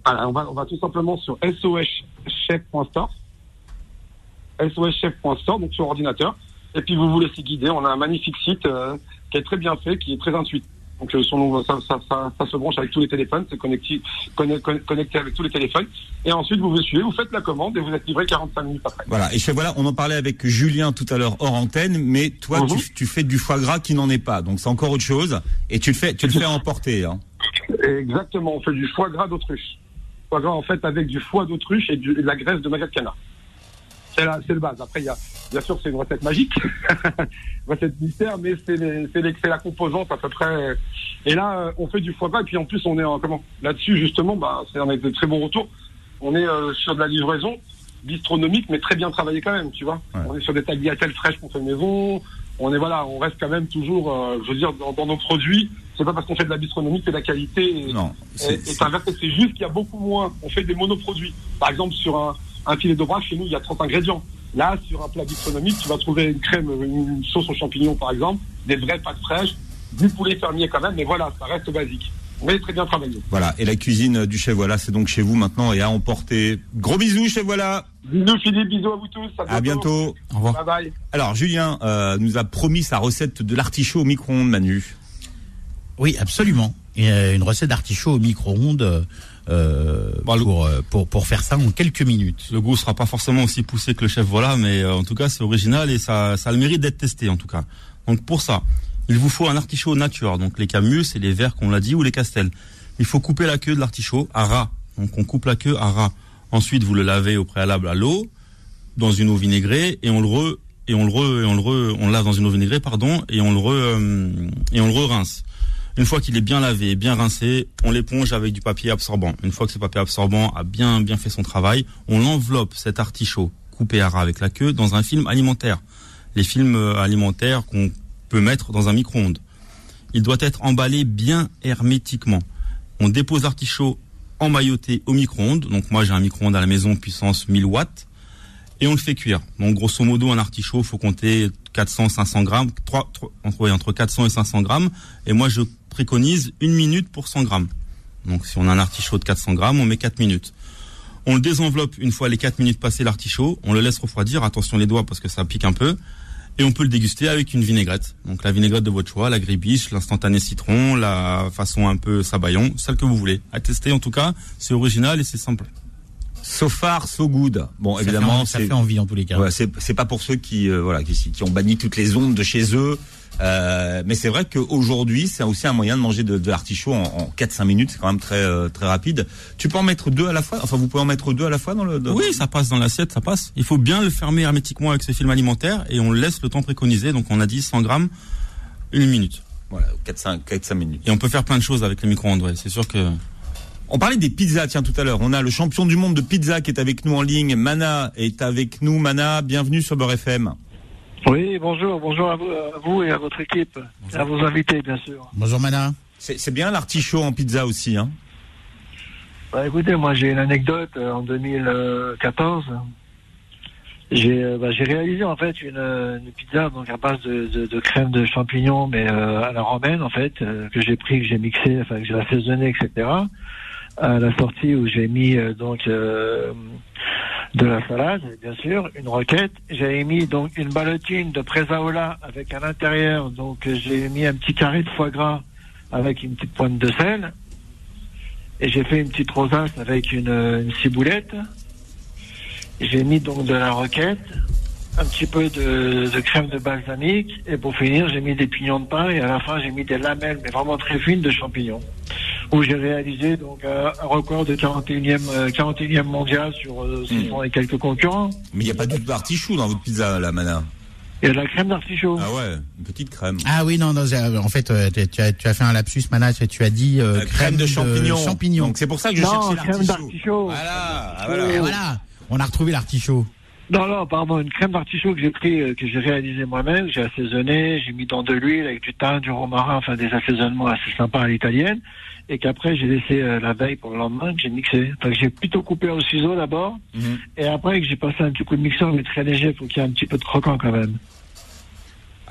Alors, on va on va tout simplement sur soschef.store soschef.store donc sur ordinateur et puis vous vous laissez guider. On a un magnifique site euh, qui est très bien fait, qui est très intuitif. Donc euh, son- ça, ça, ça, ça se branche avec tous les téléphones, c'est connecté, conne- conne- connecté avec tous les téléphones. Et ensuite vous vous suivez, vous faites la commande et vous êtes livré 45 minutes après. Voilà. Et chef voilà, on en parlait avec Julien tout à l'heure hors antenne, mais toi Mhm. tu, tu fais du foie gras qui n'en est pas, donc c'est encore autre chose. Et tu le fais tu le fais emporter. Hein. Exactement, on fait du foie gras d'autruche. Foie gras en fait avec du foie d'autruche et, du- et de la graisse de magret de canard. C'est la- c'est le base. Après, il y a, bien sûr, c'est une recette magique, recette mystère, mais c'est les- c'est les- c'est la composante à peu près. Et là, euh, on fait du foie gras et puis en plus, on est en comment? Là-dessus, justement, bah, c'est on a de très bons retours. On est euh, sur de la livraison bistronomique, mais très bien travaillé quand même, tu vois. Ouais. On est sur des tagliatelles fraîches qu'on fait maison. On est voilà, on reste quand même toujours, euh, je veux dire, dans, dans nos produits. C'est pas parce qu'on fait de la bistronomie que la qualité. Non, c'est et c'est- c'est juste qu'il y a beaucoup moins. On fait des monoproduits. Par exemple, sur un, un filet de bras, chez nous, il y a 30 ingrédients. Là, sur un plat bistronomique, tu vas trouver une crème, une sauce aux champignons, par exemple, des vraies pâtes fraîches, du poulet fermier quand même, mais voilà, ça reste basique. Mais très bien travaillé. voilà. Et la cuisine du chef voilà, c'est donc chez vous maintenant et à emporter. Gros bisous chef voilà. Bisous Philippe, bisous à vous tous. À bientôt. Au revoir. Bye bye. Alors Julien euh, nous a promis sa recette de l'artichaut au micro-ondes Manu. Oui, absolument. A une recette d'artichaut au micro-ondes euh, Bah, le- pour, euh, pour, pour faire ça en quelques minutes. Le goût sera pas forcément aussi poussé que le chef voilà, mais euh, en tout cas c'est original et ça, ça a le mérite d'être testé en tout cas. Donc pour ça, il vous faut un artichaut nature, donc les camus et les verts qu'on l'a dit ou les castels. Il faut couper la queue de l'artichaut à ras. Donc on coupe la queue à ras. Ensuite vous le lavez au préalable à l'eau dans une eau vinaigrée et on le re et on le re, et on le re, on le lave dans une eau vinaigrée pardon et on le re, euh, et on le re-rince. Une fois qu'il est bien lavé, bien rincé, on l'éponge avec du papier absorbant. Une fois que ce papier absorbant a bien bien fait son travail, on l'enveloppe cet artichaut coupé à ras avec la queue dans un film alimentaire. Les films euh, alimentaires qu'on peut mettre dans un micro-ondes. Il doit être emballé bien hermétiquement. On dépose l'artichaut emmailloté au micro-ondes. Donc moi j'ai un micro-ondes à la maison puissance 1000 watts et on le fait cuire. Donc grosso modo un artichaut faut compter 400-500 grammes, 3, entre, ouais, entre 400 et 500 grammes. Et moi je préconise une minute pour 100 grammes. Donc si on a un artichaut de 400 grammes, on met 4 minutes. On le désenveloppe une fois les 4 minutes passées l'artichaut, on le laisse refroidir, attention les doigts parce que ça pique un peu, et on peut le déguster avec une vinaigrette. Donc la vinaigrette de votre choix, la gribiche, l'instantané citron, la façon un peu sabayon, celle que vous voulez. À tester en tout cas, c'est original et c'est simple. So far, so good. Bon, Ça évidemment, fait, ça fait envie en tous les cas. ouais, c'est pas pour ceux qui euh, voilà qui, qui ont banni toutes les ondes de chez eux. Euh, mais c'est vrai qu'aujourd'hui, c'est aussi un moyen de manger de, de l'artichaut en, en 4-5 minutes. C'est quand même très euh, très rapide. Tu peux en mettre deux à la fois? Enfin, vous pouvez en mettre deux à la fois dans le. dans- Oui, ça passe dans l'assiette, ça passe. Il faut bien le fermer hermétiquement avec ses films alimentaires et on laisse le temps préconisé. Donc on a dit 100 grammes, une minute. Voilà, 4-5 4-5 minutes. Et on peut faire plein de choses avec les micro-ondes. ouais. C'est sûr que On parlait des pizzas, tiens, tout à l'heure. On a le champion du monde de pizza qui est avec nous en ligne. Mana est avec nous. Mana, bienvenue sur Beurre FM. Oui, bonjour, bonjour à vous, à vous et à votre équipe, et à vos invités, bien sûr. Bonjour Mana. C'est bien l'artichaut en pizza aussi, hein Bah, écoutez, moi j'ai une anecdote. euh, En 2014, j'ai euh, bah, j'ai réalisé en fait une, euh, une pizza donc à base de, de, de crème de champignons, mais euh, à la romaine en fait, euh, que j'ai pris, que j'ai mixé, enfin que j'ai assaisonné, etc. À la sortie où j'ai mis euh, donc euh, de la salade, bien sûr, une roquette. J'ai mis donc une ballotine de présaola avec à l'intérieur, donc euh, j'ai mis un petit carré de foie gras avec une petite pointe de sel. Et j'ai fait une petite rosace avec une, une ciboulette. J'ai mis donc de la roquette, un petit peu de, de crème de balsamique. Et pour finir, j'ai mis des pignons de pain. Et à la fin, j'ai mis des lamelles, mais vraiment très fines, de champignons. Où j'ai réalisé donc un un record de 41e, euh, 41e mondial sur euh, 600 et quelques concurrents. Mais il n'y a pas du tout d'artichaut dans votre pizza, là, Mana. Il y a de la crème d'artichaut. Ah ouais, une petite crème. Ah oui, non, non, euh, en fait, euh, tu, as, tu as fait un lapsus, Mana, tu, tu as dit euh, Euh, crème, de champignons. champignons. Donc c'est pour ça que je non, cherchais crème l'artichaut. d'artichaut. Voilà, ah, Et voilà. voilà, on a retrouvé l'artichaut. Non, non, pardon, une crème d'artichaut que j'ai pris, euh, que j'ai réalisé moi-même, j'ai assaisonné, j'ai mis dans de l'huile avec du thym, du romarin, enfin des assaisonnements assez sympas à l'italienne, et qu'après j'ai laissé euh, la veille pour le lendemain, que j'ai mixé. Enfin, j'ai plutôt coupé au ciseau d'abord, Mhm. et après que j'ai passé un petit coup de mixeur, mais très léger, pour qu'il y ait un petit peu de croquant quand même.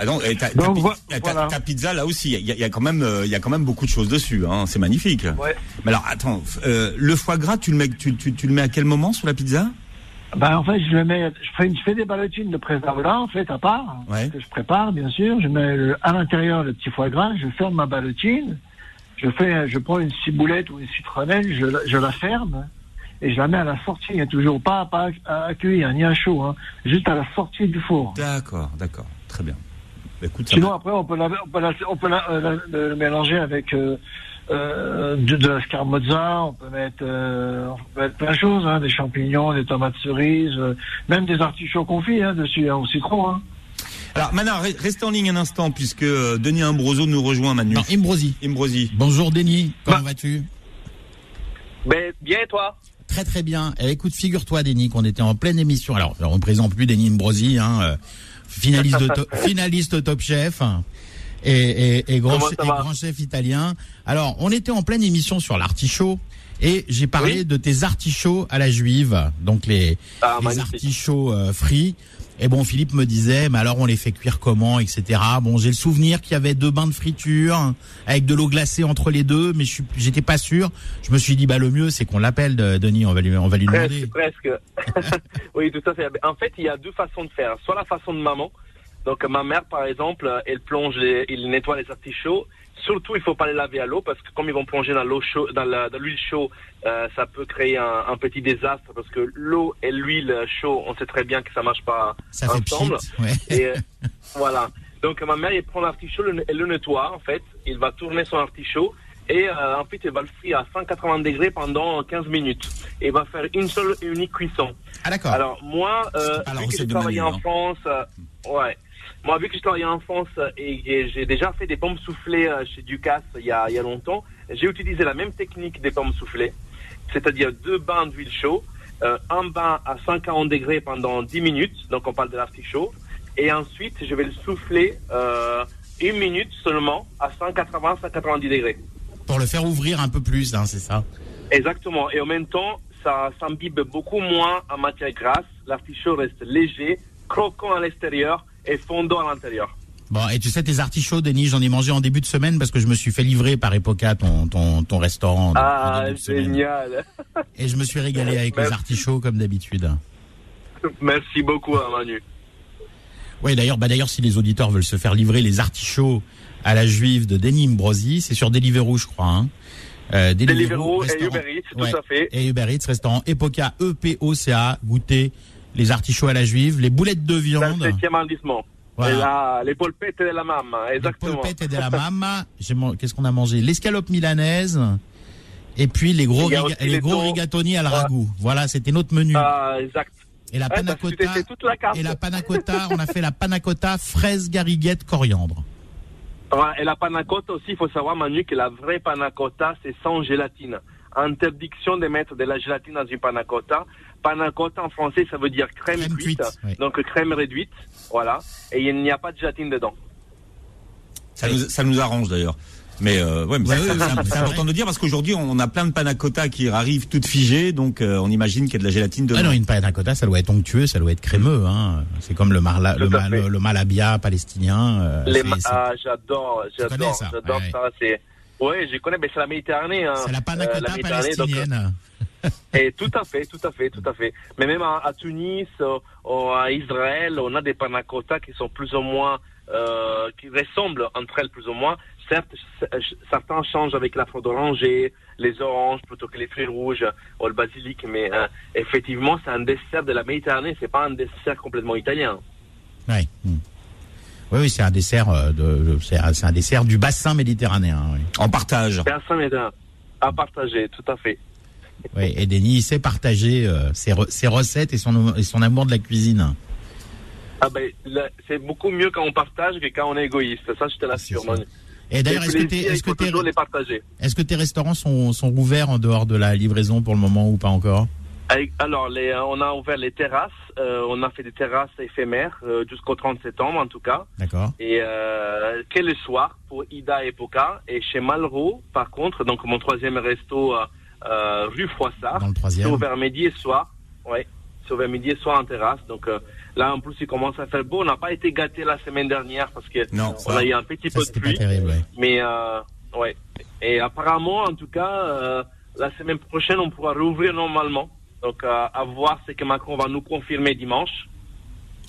Ah non, et ta, ta Donc, ta- voilà. ta pizza là aussi, il y, y a quand même, euh, il y a quand même beaucoup de choses dessus. Hein. C'est magnifique. Ouais. Mais alors attends, euh, le foie gras, tu le mets, tu, tu, tu le mets à quel moment sur la pizza? Ben, en fait, je le mets, je fais, je fais des ballotines de préserva, en fait, à part, Ouais. que je prépare, bien sûr. Je mets le- à l'intérieur le petit foie gras, je ferme ma ballotine, je fais, je prends une ciboulette ou une citronnelle, je, la- je la ferme, et je la mets à la sortie, a toujours pas, pas à, à cuire, ni à chaud, hein, juste à la sortie du four. D'accord, d'accord, très bien. Écoute, Sinon, après, on peut, la, on peut, la, on peut la- euh, le mélanger avec euh, euh, de, de la scamozza, on peut mettre, euh, on peut mettre plein de choses, hein, des champignons, des tomates cerises, euh, même des artichauts confits hein, dessus, hein, au citron. Hein. Alors Mana, re- reste en ligne un instant puisque euh, Denis Imbroso nous rejoint Manu. Non, Imbrosi. Imbrosi. Bonjour Denis, comment Bah. vas-tu? Ben, bien, et toi? Très très bien. Eh, écoute, figure-toi Denis qu'on était en pleine émission. Alors, on ne présente plus Denis Imbrosi, hein, euh, finaliste, de to- finaliste Top Chef hein, et, et, et, grand, et grand chef italien. Alors, on était en pleine émission sur l'artichaut et j'ai parlé Oui. de tes artichauts à la juive, donc les, Ah, les artichauts euh, frits. Et bon, Philippe me disait, mais alors on les fait cuire comment, etc. Bon, j'ai le souvenir qu'il y avait deux bains de friture avec de l'eau glacée entre les deux, mais j'étais pas sûr. Je me suis dit, bah le mieux, c'est qu'on l'appelle, de- Denis. On va lui, on va lui demander. Presque, presque. oui, tout à fait. En fait, il y a deux façons de faire. Soit la façon de maman. Donc, ma mère, par exemple, elle plonge, les, il nettoie les artichauts. Surtout, il faut pas les laver à l'eau parce que comme ils vont plonger dans l'eau chaude, dans l'huile chaude, euh, ça peut créer un, un petit désastre parce que l'eau et l'huile chaude, on sait très bien que ça marche pas Ça fait ensemble. pchit, ouais. Et euh, voilà. Donc ma mère, elle prend l'artichaut, le- elle le nettoie en fait. Il va tourner son artichaut et euh, ensuite elle va le frire à 180 degrés pendant 15 minutes. Et va faire une seule et unique cuisson. Ah d'accord. Alors moi, euh, vu que j'ai travaillé en hein. France, euh, ouais. Moi, vu que travaillé en France euh, et, et j'ai déjà fait des pommes soufflées euh, chez Ducasse il y a, il y a longtemps, j'ai utilisé la même technique des pommes soufflées, c'est-à-dire deux bains d'huile chaude, euh, un bain à 140 degrés pendant 10 minutes, donc on parle de l'artichaut, et ensuite je vais le souffler euh, une minute seulement à 180-190 degrés. Pour le faire ouvrir un peu plus, hein, c'est ça? Exactement. Et en même temps, ça s'imbibe beaucoup moins en matière grasse. L'artichaut reste léger, croquant à l'extérieur et fondant à l'intérieur. Bon, et tu sais, tes artichauts, Denis, j'en ai mangé en début de semaine parce que je me suis fait livrer par Epoca, ton, ton, ton restaurant. Ah, génial. Et je me suis régalé avec les artichauts comme d'habitude. Merci beaucoup, hein, Manu. Oui, d'ailleurs, bah d'ailleurs, si les auditeurs veulent se faire livrer les artichauts à la juive de Denis Mbrosi, c'est sur Deliveroo, je crois. Hein. Euh, Deliveroo et Uber Eats, tout Ouais. à fait. Et Uber Eats, restaurant Epoca, E-P-O-C-A, goûter les artichauts à la juive, les boulettes de viande. le 7e arrondissement. Voilà. Et les polpettes de la mamma, exactement. polpette et de la man- Qu'est-ce qu'on a mangé? L'escalope milanaise. Et puis les gros, riga- les les gros rigatoni à la Ouais. ragoût. Voilà, c'était notre menu. Ah, exact. et la la carte. Et la on a fait la panna cotta fraise gariguette coriandre. Ouais, et la panna cotta aussi, il faut savoir, Manu, que la vraie panna cotta, c'est sans gélatine. Interdiction de mettre de la gélatine dans une panna cotta. Panna cotta en français, ça veut dire crème, Crème cuite, donc crème réduite, voilà. Et il n'y a pas de gélatine dedans. Ça nous, ça nous arrange d'ailleurs. Mais euh, ouais, mais Ouais, c'est ouais, important de dire parce qu'aujourd'hui on a plein de panna cotta qui arrivent toutes figées, donc euh, on imagine qu'il y a de la gélatine dedans. Ah non, une panna cotta, ça doit être onctueux, ça doit être crémeux. Hein. C'est comme le, marla, le, Tout à ma- fait. le, le malabia palestinien. euh, Les ma- ah, j'adore, j'adore, ça, j'adore ouais. ça. C'est, ouais, je connais, mais c'est la Méditerranée. Hein. c'est la panna Euh, cotta Méditerranée, donc, palestinienne. Et tout à fait, tout à fait, tout à fait. Mais même à, à Tunis, euh, ou à Israël, on a des panna cotta qui sont plus ou moins, euh, qui ressemblent entre elles plus ou moins. Certes, c- certains changent avec la fleur d'oranger, les oranges plutôt que les fruits rouges ou le basilic, mais euh, effectivement, c'est un dessert de la Méditerranée, c'est pas un dessert complètement italien. Ouais. hmm. Oui, oui, c'est un dessert euh, de, c'est un, c'est un dessert du bassin méditerranéen. Oui. En partage. N'est un- à partager, tout à fait. Oui, et Denis il sait partager euh, ses, re- ses recettes et son, et son amour de la cuisine. Ah ben, c'est beaucoup mieux quand on partage que quand on est égoïste. Ça, je te l'assure. sûr. Manu. Et d'ailleurs, est-ce que, tes- que, que restaurants sont, sont ouverts en dehors de la livraison pour le moment ou pas encore? Avec- Alors, les, euh, on a ouvert les terrasses. euh, on a fait des terrasses éphémères euh, jusqu'au 30 septembre, en tout cas. D'accord. Et euh, que le soir pour Ida et Poca. Et chez Malraux, par contre, donc mon troisième resto euh, rue Froissart, Dans le c'est ouvert midi et soir. Ouais, c'est ouvert midi et soir en terrasse. Donc euh, là, en plus, il commence à faire beau. On n'a pas été gâtés la semaine dernière parce que Non, on ça- a eu un petit Ça, peu de c'était pas pluie. terrible, ouais. Mais euh, ouais. Et apparemment, en tout cas, euh, la semaine prochaine, on pourra rouvrir normalement. Donc euh, à voir ce que Macron va nous confirmer dimanche.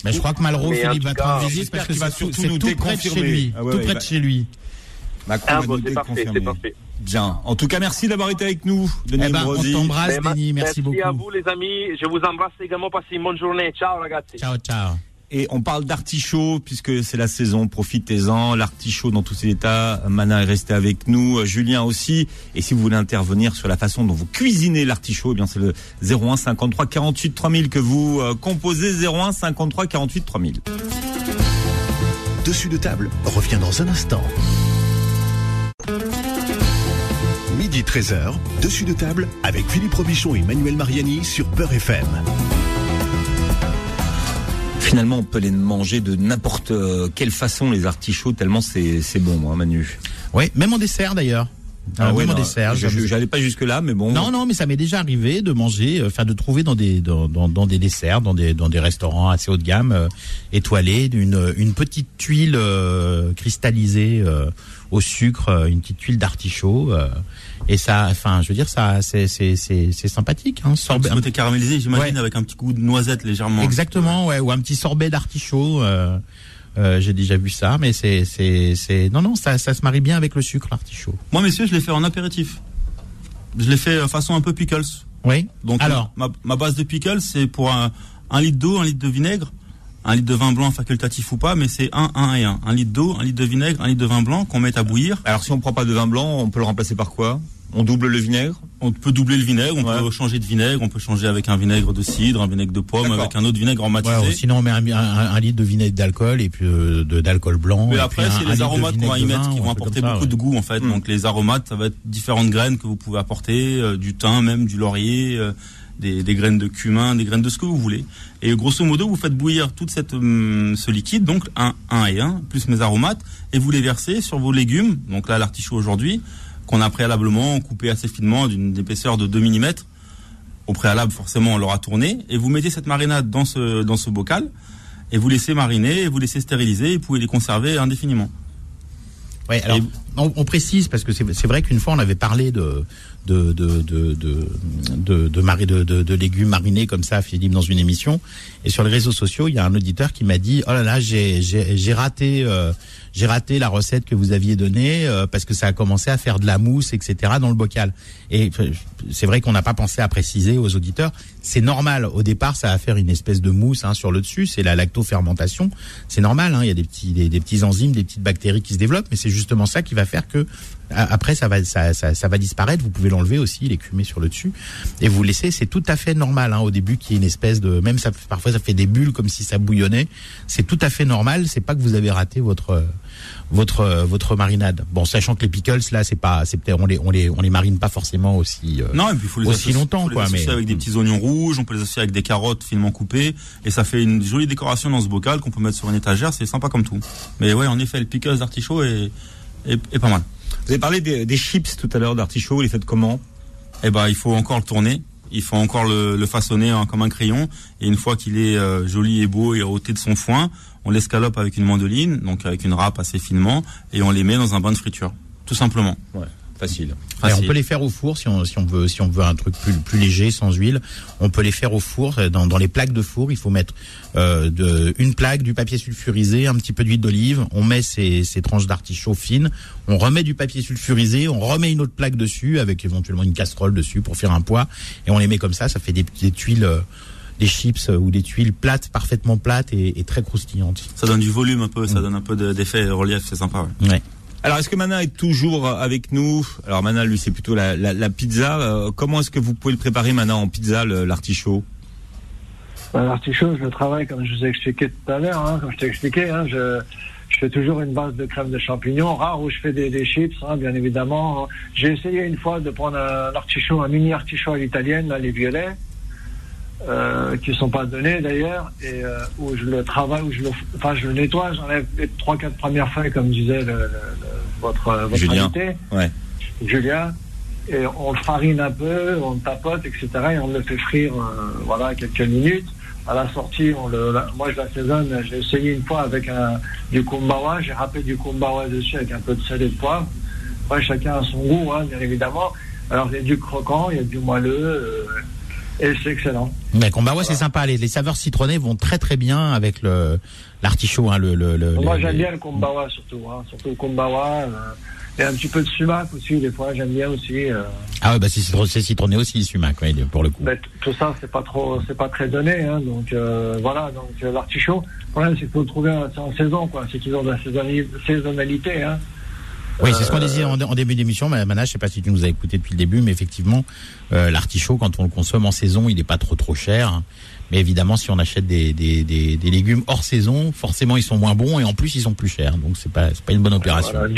Mais je crois que Malraux, Philippe, va te cas, rendre visite j'espère parce que qu'il va surtout nous tout près de chez déconfirmer. lui. Ah ouais, tout près bah- de chez lui. Macron Ah va bon, nous c'est parfait, déconfirmer. c'est parfait. Bien. En tout cas, merci d'avoir été avec nous, Denis Eh ben, on t'embrasse, ma- Denis. Merci beaucoup. à vous, les amis. Je vous embrasse également. Passez une bonne journée. Ciao, ragazzi. Ciao, ciao. Et on parle d'artichaut puisque c'est la saison, profitez-en. L'artichaut dans tous ses états. Mana est resté avec nous, Julien aussi. Et si vous voulez intervenir sur la façon dont vous cuisinez l'artichaut, eh bien c'est le 01 53 48 3000 que vous euh, composez 01 53 48 3000. Dessus de table revient dans un instant. Midi 13h, dessus de table avec Philippe Robichon et Manuel Mariani sur Peur FM. Finalement, on peut les manger de n'importe euh, quelle façon les artichauts tellement c'est c'est bon, hein, Manu. Oui, même en dessert d'ailleurs. Euh, ouais, même en non, dessert. J'allais pas jusque là, mais bon. Non, non, mais ça m'est déjà arrivé de manger, euh, enfin de trouver dans des dans, dans, dans des desserts, dans des dans des restaurants assez haut de gamme, euh, étoilés, d'une une petite tuile euh, cristallisée euh, au sucre, une petite tuile d'artichaut, euh, et ça, enfin, je veux dire, ça, c'est c'est c'est c'est sympathique, hein, Un sorbet. petit côté caramélisé, j'imagine, Ouais. avec un petit goût de noisette légèrement. Exactement, ouais, ou un petit sorbet d'artichaut. Euh, euh, J'ai déjà vu ça, mais c'est c'est c'est non non, ça ça se marie bien avec le sucre l'artichaut. Moi, messieurs, je l'ai fait en apéritif. Je l'ai fait euh, façon un peu pickles. Oui. Donc, Alors, ma, ma base de pickles, c'est pour un, un litre d'eau, un litre de vinaigre, un litre de vin blanc facultatif ou pas, mais c'est 1, 1 et 1. Un litre d'eau, un litre de vinaigre, un litre de vin blanc qu'on met à bouillir. Alors si on prend pas de vin blanc, on peut le remplacer par quoi? On double le vinaigre? On peut doubler le vinaigre, on Ouais. peut changer de vinaigre, on peut changer avec un vinaigre de cidre, un vinaigre de pomme, avec un autre vinaigre aromatisé. Ouais, ou sinon on met un, un- un litre de vinaigre d'alcool et puis euh, de d'alcool blanc. Mais et après, un- c'est un les aromates qu'on va y mettre vin, qui vont un apporter ça, beaucoup ouais. de goût en fait. Mm. Donc les aromates, ça va être différentes graines que vous pouvez apporter, euh, du thym même, du laurier, euh, des, des graines de cumin, des graines de ce que vous voulez. Et grosso modo, vous faites bouillir toute cette hum, ce liquide, donc un, un et un, plus mes aromates, et vous les versez sur vos légumes. Donc là, l'artichaut aujourd'hui, qu'on a préalablement coupé assez finement d'une épaisseur de 2 mm. Au préalable, forcément, on l'aura tourné. Et vous mettez cette marinade dans ce, dans ce bocal, et vous laissez mariner, et vous laissez stériliser, et vous pouvez les conserver indéfiniment. Ouais, alors Et- on, précise parce que c'est vrai qu'une fois on avait parlé de de de de de de, légumes marinés comme ça, Philippe, dans une émission. Et sur les réseaux sociaux, il y a un auditeur qui m'a dit oh là là, j'ai j'ai raté euh, j'ai raté la recette que vous aviez donnée euh, parce que ça a commencé à faire de la mousse, etc. dans le bocal. Et c'est vrai qu'on n'a pas pensé à préciser aux auditeurs. C'est normal. Au départ, ça va faire une espèce de mousse hein, sur le dessus. C'est la lactofermentation. C'est normal. Hein, il y a des petits des petits enzymes, des petites bactéries qui se développent. Mais c'est justement ça qui va faire que après ça va ça, ça, ça va disparaître. Vous pouvez l'enlever aussi, l'écumer sur le dessus et vous laissez. C'est tout à fait normal. Hein, au début, qu'il y ait une espèce de même ça parfois ça fait des bulles comme si ça bouillonnait. C'est tout à fait normal. C'est pas que vous avez raté votre votre votre marinade. Bon, sachant que les pickles là, c'est pas c'est peut-être on les on les on les marine pas forcément aussi. euh, Non, et puis faut les aussi associer, longtemps, faut les quoi, associer mais- avec des petits oignons rouges, on peut les associer avec des carottes finement coupées, et ça fait une jolie décoration dans ce bocal qu'on peut mettre sur une étagère, c'est sympa comme tout. Mais ouais, en effet, le pickles d'artichaut est, est, est pas mal. Vous avez parlé des, des chips tout à l'heure d'artichaut, vous les faites comment? Eh ben, il faut encore le tourner, il faut encore le, le façonner hein, comme un crayon, et une fois qu'il est euh, joli et beau et ôté de son foin, on l'escalope avec une mandoline, donc avec une râpe assez finement, et on les met dans un bain de friture, tout simplement. Ouais, facile. On peut les faire au four si on, si on veut si on veut un truc plus, plus léger sans huile. On peut les faire au four euh, dans, dans les plaques de four. Il faut mettre euh, de, une plaque, du papier sulfurisé, un petit peu d'huile d'olive. On met ces, ces tranches d'artichaut fines. On remet du papier sulfurisé. On remet une autre plaque dessus avec éventuellement une casserole dessus pour faire un poids. Et on les met comme ça. Ça fait des, des tuiles, euh, des chips ou des tuiles plates, parfaitement plates et, et très croustillantes. Ça donne du volume un peu, Mm. ça donne un peu de- d'effet relief, c'est sympa. ouais. Ouais. Alors, est-ce que Mana est toujours avec nous? Alors, Mana, lui, c'est plutôt la, pizza. Euh, comment est-ce que vous pouvez le préparer, Mana, en pizza, l'artichaut? Ben, L'artichaut, je le travaille comme je vous ai expliqué tout à l'heure, hein, comme je t'ai expliqué. Hein, je, fais toujours une base de crème de champignons, rare où je fais des, chips, hein, bien évidemment. J'ai essayé une fois de prendre un artichaut, un mini artichaut à l'italienne, les violets, euh, qui sont pas donnés d'ailleurs, et euh, où je le travaille, où je le, enfin je le nettoie, j'enlève les trois quatre premières feuilles, comme disait le, le- le- votre, votre Julien. invité. Ouais. Julien, et on le farine un peu, on le tapote, etc. Et on le fait frire, euh, voilà, quelques minutes. À la sortie, on le, la- moi je l'assaisonne. J'ai essayé une fois avec un, du kumbawa. J'ai râpé du kumbawa dessus avec un peu de sel et de poivre. Après, chacun a son goût, hein, bien évidemment. Alors il y a du croquant, il y a du moelleux, euh, et c'est excellent. Mais Combawa, c'est sympa. Les, les saveurs citronnées vont très très bien avec le l'artichaut. Hein, le, le, le- moi j'aime bien le kumbawa surtout, hein, surtout le kumbawa. euh, et un petit peu de sumac aussi, des fois j'aime bien aussi. euh. Ah ouais, bah c'est citron- c'est citronné aussi le sumac, ouais, pour le coup. Tout ça, c'est pas trop, c'est pas très donné, hein, donc euh, voilà. Donc l'artichaut, le problème c'est qu'il faut le trouver en, saison, quoi. C'est qu'ils ont de la saisonnali- saisonnalité, hein. Oui, c'est ce qu'on disait en, début d'émission. mais Mana, je sais pas si tu nous as écouté depuis le début, mais effectivement, euh, l'artichaut, quand on le consomme en saison, il n'est pas trop trop cher. Mais évidemment, si on achète des, des, des, légumes hors saison, forcément, ils sont moins bons et en plus, ils sont plus chers. Donc, c'est pas pas une bonne opération. Voilà.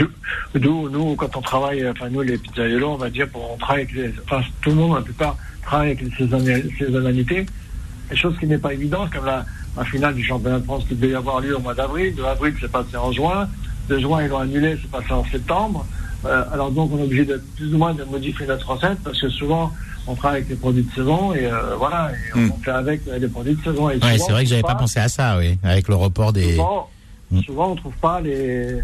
D'où, nous, quand on travaille, enfin nous les pizzaiolos, on va dire, on travaille avec les, enfin tout le monde, la plupart, travaille avec les saisonna- saisonnalités. Chose qui n'est pas évident, comme la, la finale du championnat de France qui devait avoir lieu au mois d'avril. De avril, c'est passé en juin. De juin, ils l'ont annulé, c'est passé en septembre. Euh, alors donc, on est obligé de plus ou moins de modifier notre recette parce que souvent, on travaille avec les produits de saison et euh, voilà, et Hmm. on fait avec euh, les produits de saison. Souvent, c'est vrai que on j'avais trouve pas pensé à ça, oui, avec le report des. Souvent, Mm. souvent, on trouve pas les,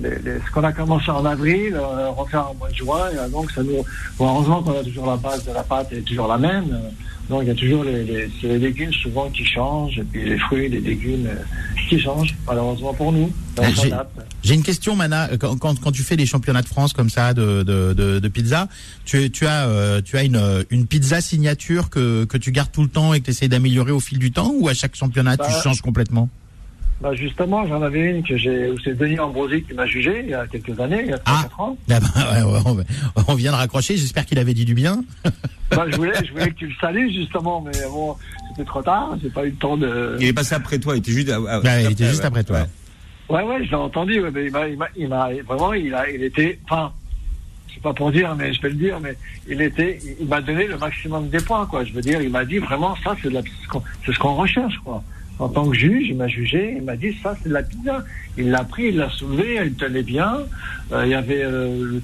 les- les- ce qu'on a commencé en avril, euh, refaire en mois de juin. Et, donc, ça nous, bon, heureusement qu'on a toujours la base de la pâte est toujours la même. Euh, donc, il y a toujours les, les, les légumes souvent qui changent, et puis les fruits, les légumes euh, qui changent, malheureusement pour nous. On j'ai- une question, Mana. Euh, Quand, quand, quand tu fais les championnats de France comme ça de, de, de, de pizza, tu, tu as, euh, tu as une, euh, une pizza signature que, que tu gardes tout le temps et que tu essaies d'améliorer au fil du temps ou à chaque championnat tu Bah, changes complètement? Bah, justement, j'en avais une que j'ai, où c'est Denis Ambrosi qui m'a jugé il y a quelques années, il y a 3-4 Ah. ans. Ah bah, ouais, ouais, on, on vient de raccrocher. J'espère qu'il avait dit du bien. Bah, je voulais, je voulais que tu le salues, justement, mais bon, c'était trop tard, j'ai pas eu le temps de. Il est passé après toi, il était juste, à- à- Bah, il était juste ouais. après toi. Ouais. Ouais, je l'ai entendu, ouais, mais il m'a, il m'a, il m'a- vraiment, il a, il était, enfin, c'est pas pour dire, mais je vais le dire, mais il était, il- m'a donné le maximum des points, quoi. Je veux dire, il m'a dit vraiment, ça, c'est de la, c'est ce qu'on recherche, quoi. En tant que juge, il m'a jugé, il m'a dit, ça, c'est de la pizza. Il l'a pris, il l'a soulevé, elle tenait bien. Euh, il y avait euh,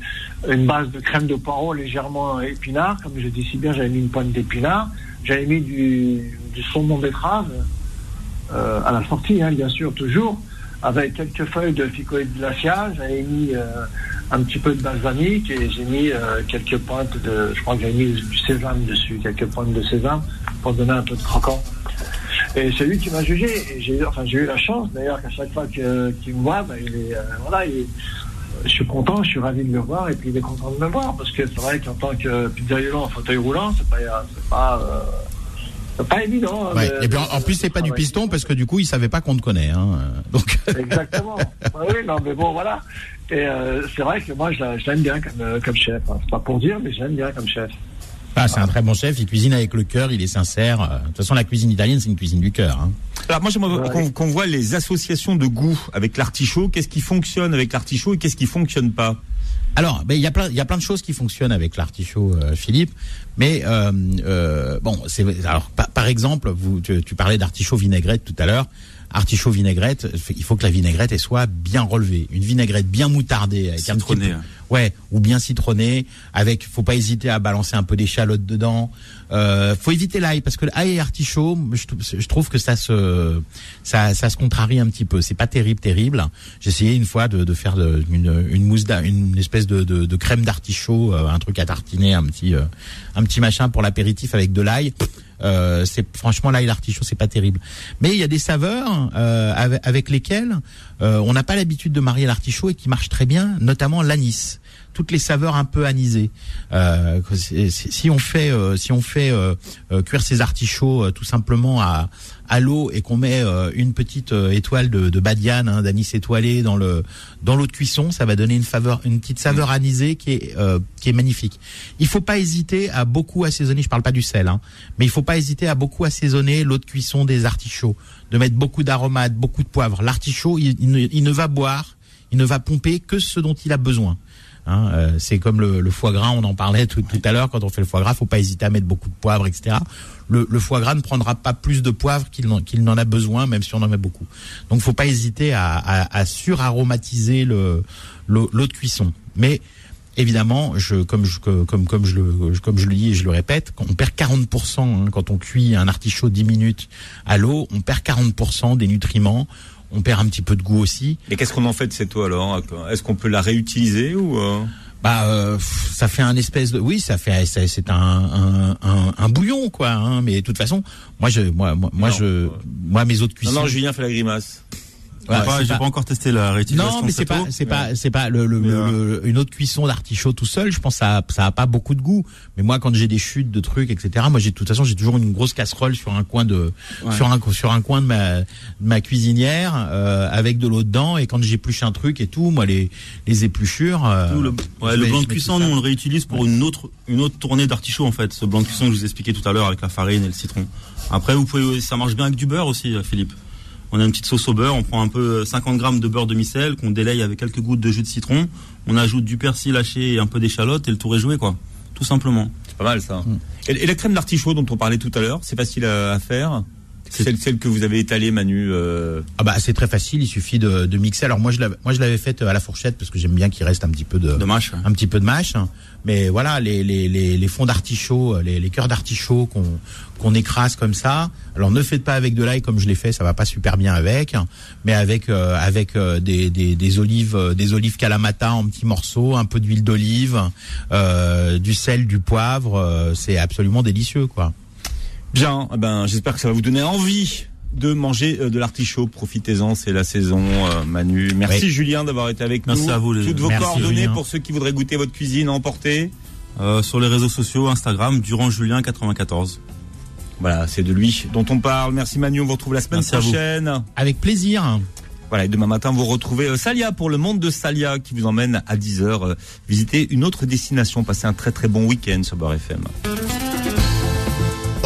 une base de crème de poireau légèrement épinard, comme je dis si bien, j'avais mis une pointe d'épinard. J'avais mis du, du saumon betterave euh, à la sortie, hein, bien sûr, toujours, avec quelques feuilles de ficoïde glacial. J'avais mis euh, un petit peu de balsamique et j'ai mis quelques pointes de, je crois que j'avais mis du sésame dessus, quelques pointes de sésame pour donner un peu de croquant. Et c'est lui qui m'a jugé. Et j'ai, enfin, j'ai eu la chance, d'ailleurs, qu'à chaque fois que- qu'il me voit, ben, il est, euh, voilà, il- je suis content, je suis ravi de le voir, et puis il est content de me voir, parce que c'est vrai qu'en tant que pizzaiolo en fauteuil roulant, c'est pas, c'est pas, euh, c'est pas évident. hein, Ouais. de- Et puis en, plus, c'est pas du piston parce que du coup, il savait pas qu'on te connaît. Hein. Donc, Exactement. Ah oui, non, mais bon, voilà. Et euh, c'est vrai que moi, je, l'a- je l'aime bien comme, euh, comme chef. hein. C'est pas pour dire, mais je l'aime bien comme chef. Ah, c'est un très bon chef. Il cuisine avec le cœur. Il est sincère. Euh, De toute façon, la cuisine italienne, c'est une cuisine du cœur. Hein. Alors moi j'aimerais Ouais. qu'on qu'on voit les associations de goût avec l'artichaut. Qu'est-ce qui fonctionne avec l'artichaut et qu'est-ce qui fonctionne pas? Alors, ben, il y a plein, il y a plein de choses qui fonctionnent avec l'artichaut, euh, Philippe. Mais euh, euh, bon, c'est alors par, par exemple, vous, tu, tu parlais d'artichaut vinaigrette tout à l'heure. Artichaut vinaigrette, il faut que la vinaigrette elle soit bien relevée. Une vinaigrette bien moutardée, avec un petit peu- hein. Ouais, ou bien citronnée. Avec, faut pas hésiter à balancer un peu d'échalote dedans. Euh, faut éviter l'ail parce que l'ail et artichaut, je, trou- je trouve que ça se, ça, ça se contrarie un petit peu. C'est pas terrible, terrible. J'ai essayé une fois de, de faire une, une mousse, une espèce de, de, de crème d'artichaut, euh, un truc à tartiner, un petit, euh, un petit machin pour l'apéritif avec de l'ail. Euh, c'est franchement l'ail l'artichaut c'est pas terrible mais il y a des saveurs euh, avec, lesquelles on n'a pas l'habitude de marier l'artichaut et qui marchent très bien notamment l'anis toutes les saveurs un peu anisées. Euh, si on fait euh, si on fait euh, euh, cuire ces artichauts euh, tout simplement à à l'eau et qu'on met euh, une petite euh, étoile de, de badiane, hein, d'anis étoilé dans le dans l'eau de cuisson, ça va donner une faveur, une petite saveur anisée qui est euh, qui est magnifique. Il faut pas hésiter à beaucoup assaisonner. Je parle pas du sel, hein, mais il faut pas hésiter à beaucoup assaisonner l'eau de cuisson des artichauts, de mettre beaucoup d'aromates, beaucoup de poivre. L'artichaut, il, il ne, il ne va boire, il ne va pomper que ce dont il a besoin. Hein, euh, c'est comme le, le foie gras, on en parlait tout, tout à l'heure. Quand on fait le foie gras, faut pas hésiter à mettre beaucoup de poivre, etc. Le, le foie gras ne prendra pas plus de poivre qu'il n'en a besoin, même si on en met beaucoup. Donc, faut pas hésiter à, à, à suraromatiser le l'eau l'eau de cuisson. Mais évidemment, je, comme, je, comme, comme, je le, comme je le dis et je le répète, on perd 40% hein, quand on cuit un artichaut 10 minutes à l'eau, on perd 40% des nutriments. On perd un petit peu de goût aussi. Et qu'est-ce qu'on en fait de cette eau alors? Est-ce qu'on peut la réutiliser ou euh? Bah euh, ça fait un espèce de oui ça fait c'est un, un, un, un bouillon quoi hein, mais de toute façon moi je moi moi, Non. je moi mes autres Non, cuissons non, Julien fait la grimace. Ouais, pas- J'ai pas- pas encore testé la réutilisation. non mais c'est pas c'est pas c'est pas le, le, euh, le- une autre cuisson d'artichaut tout seul je pense que ça ça a pas beaucoup de goût mais moi quand j'ai des chutes de trucs etc moi j'ai de toute façon j'ai toujours une grosse casserole sur un coin de Ouais. sur un sur un coin de ma de ma cuisinière euh, avec de l'eau dedans et quand j'épluche un truc et tout moi les les épluchures euh, le, ouais, le mets- blanc de cuisson, nous on le réutilise pour une autre une autre tournée d'artichaut en fait. Ce blanc de cuisson que je vous expliquais tout à l'heure avec la farine et le citron. Après, vous pouvez, ça marche bien avec du beurre aussi, euh, Philippe. On a une petite sauce au beurre, on prend un peu euh, 50 grammes de beurre demi-sel qu'on délaye avec quelques gouttes de jus de citron. On ajoute du persil haché et un peu d'échalote et le tour est joué quoi. Tout simplement. C'est pas mal ça. Mm. Et, et la crème d'artichaut dont on parlait tout à l'heure, c'est facile à, à faire? Celle, celle que vous avez étalée, Manu. euh, Ah bah c'est très facile, il suffit de, de mixer. Alors moi je l'avais moi je l'avais faite à la fourchette parce que j'aime bien qu'il reste un petit peu de, De mâche. un petit peu de mâche. Mais voilà, les, les, les, les fonds d'artichaut, les, les cœurs d'artichaut qu'on qu'on écrase comme ça. Alors ne faites pas avec de l'ail comme je l'ai fait, ça va pas super bien avec. Mais avec euh, avec euh, des, des, des olives euh, des olives Kalamata en petits morceaux, un peu d'huile d'olive, euh, du sel, du poivre, euh, c'est absolument délicieux quoi. Bien, eh ben, j'espère que ça va vous donner envie de manger euh, de l'artichaut. Profitez-en, c'est la saison, euh, Manu. Merci Oui. Julien d'avoir été avec Merci nous. à vous, les- Toutes vos Merci, coordonnées Julien. pour ceux qui voudraient goûter votre cuisine à emporter. Euh, sur les réseaux sociaux, Instagram, Durand Julien 94. Voilà, c'est de lui dont on parle. Merci Manu, on vous retrouve la semaine Merci prochaine. Avec plaisir. Voilà, et demain matin, vous retrouvez Salia pour le monde de Salia qui vous emmène à 10h euh, visiter une autre destination. Passez un très très bon week-end sur Beurre FM.